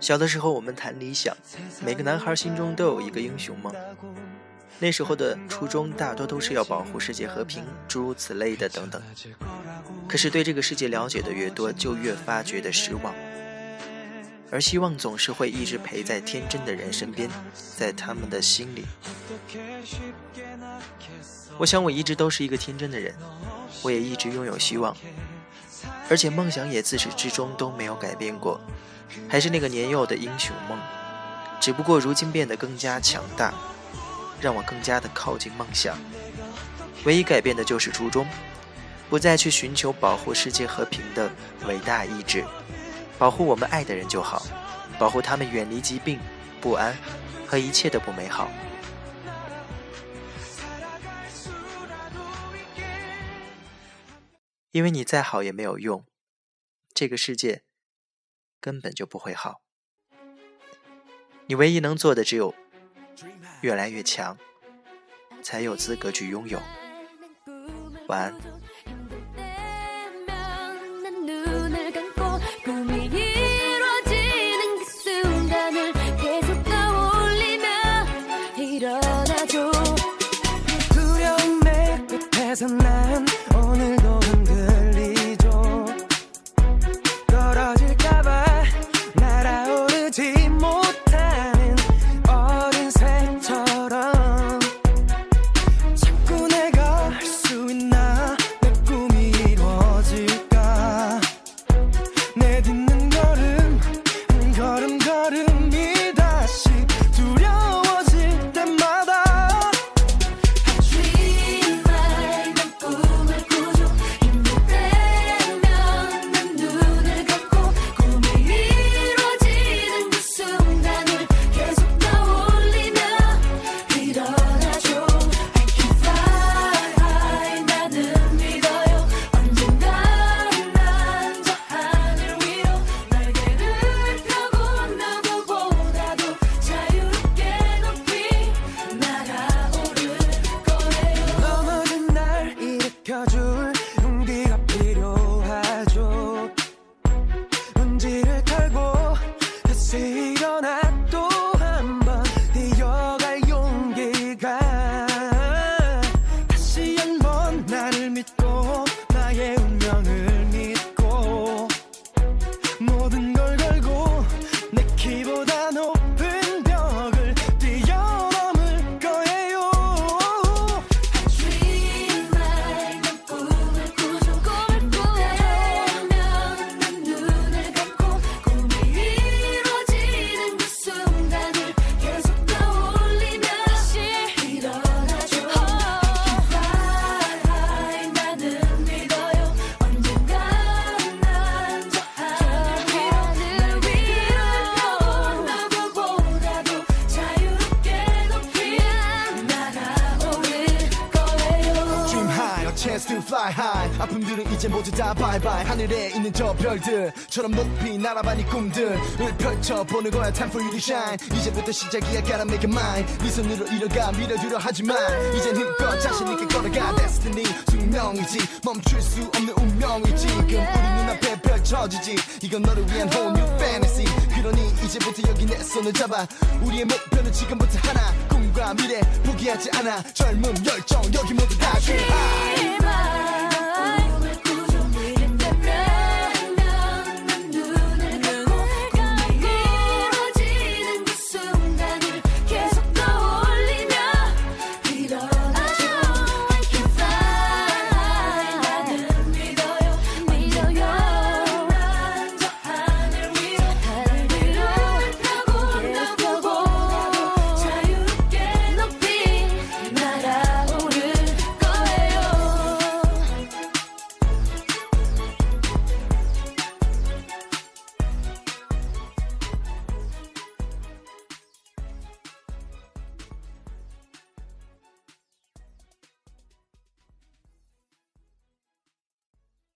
小的时候，我们谈理想，每个男孩心中都有一个英雄梦。那时候的初衷大多都是要保护世界和平，诸如此类的等等。可是对这个世界了解的越多，就越发觉得失望。而希望总是会一直陪在天真的人身边，在他们的心里。我想我一直都是一个天真的人，我也一直拥有希望，而且梦想也自始至终都没有改变过，还是那个年幼的英雄梦，只不过如今变得更加强大。让我更加的靠近梦想，唯一改变的就是初衷，不再去寻求保护世界和平的伟大意志，保护我们爱的人就好，保护他们远离疾病、不安和一切的不美好。因为你再好也没有用，这个世界根本就不会好。你唯一能做的只有。越来越强，才有资格去拥有。晚安。as a man fly high. 아픔들은 이제 모두 다 bye 하늘에 있는 저 별들처럼 높이 날아봐 네 꿈들을 펼쳐보는 거야. Time for you to shine. 이제부터 시작이야. Gotta make it mine 네 손으로 이뤄가 밀어주려 하지만 이젠 힘껏 자신 있게 걸어가. Destiny 숙명이지. 멈출 수 없는 운명이지. 지금 우리 눈앞에 펼쳐지지. 이건 너를 위한 whole new fantasy. 그러니 이제부터 여기 내 손을 잡아. 우리의 목표는 지금부터 하나. 꿈과 미래 포기하지 않아. 젊음 열정 여기 모두 다 high